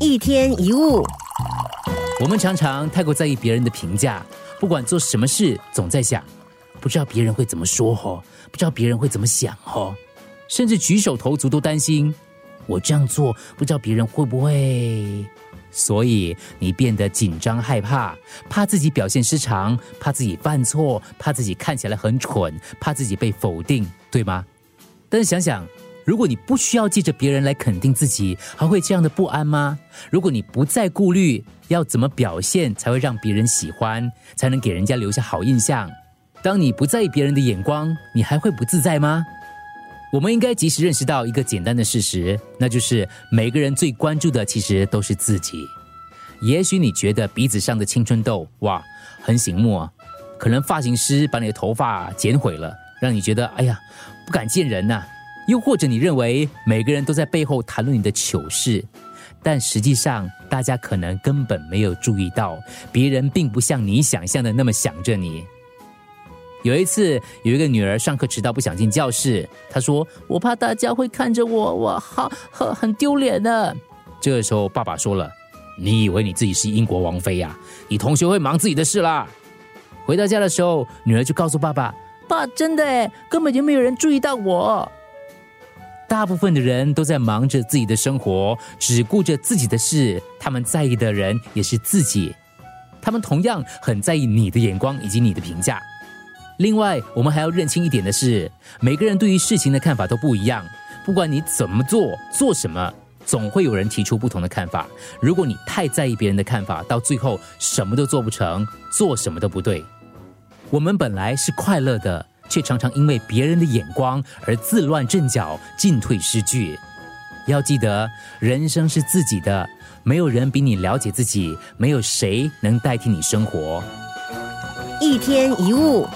一天一物，我们常常太过在意别人的评价，不管做什么事，总在想，不知道别人会怎么说哦，不知道别人会怎么想哦，甚至举手投足都担心，我这样做不知道别人会不会，所以你变得紧张害怕，怕自己表现失常，怕自己犯错，怕自己看起来很蠢，怕自己被否定，对吗？但是想想。如果你不需要借着别人来肯定自己，还会这样的不安吗？如果你不再顾虑要怎么表现才会让别人喜欢，才能给人家留下好印象，当你不在意别人的眼光，你还会不自在吗？我们应该及时认识到一个简单的事实，那就是每个人最关注的其实都是自己。也许你觉得鼻子上的青春痘哇很醒目啊，可能发型师把你的头发剪毁了，让你觉得哎呀不敢见人呐。又或者你认为每个人都在背后谈论你的糗事，但实际上大家可能根本没有注意到，别人并不像你想象的那么想着你。有一次，有一个女儿上课迟到不想进教室，她说：“我怕大家会看着我，我好很很丢脸的。”这个时候，爸爸说了：“你以为你自己是英国王妃呀？你同学会忙自己的事啦。”回到家的时候，女儿就告诉爸爸：“爸，真的诶，根本就没有人注意到我。”大部分的人都在忙着自己的生活，只顾着自己的事。他们在意的人也是自己，他们同样很在意你的眼光以及你的评价。另外，我们还要认清一点的是，每个人对于事情的看法都不一样。不管你怎么做，做什么，总会有人提出不同的看法。如果你太在意别人的看法，到最后什么都做不成，做什么都不对。我们本来是快乐的。却常常因为别人的眼光而自乱阵脚、进退失据。要记得，人生是自己的，没有人比你了解自己，没有谁能代替你生活。一天一物。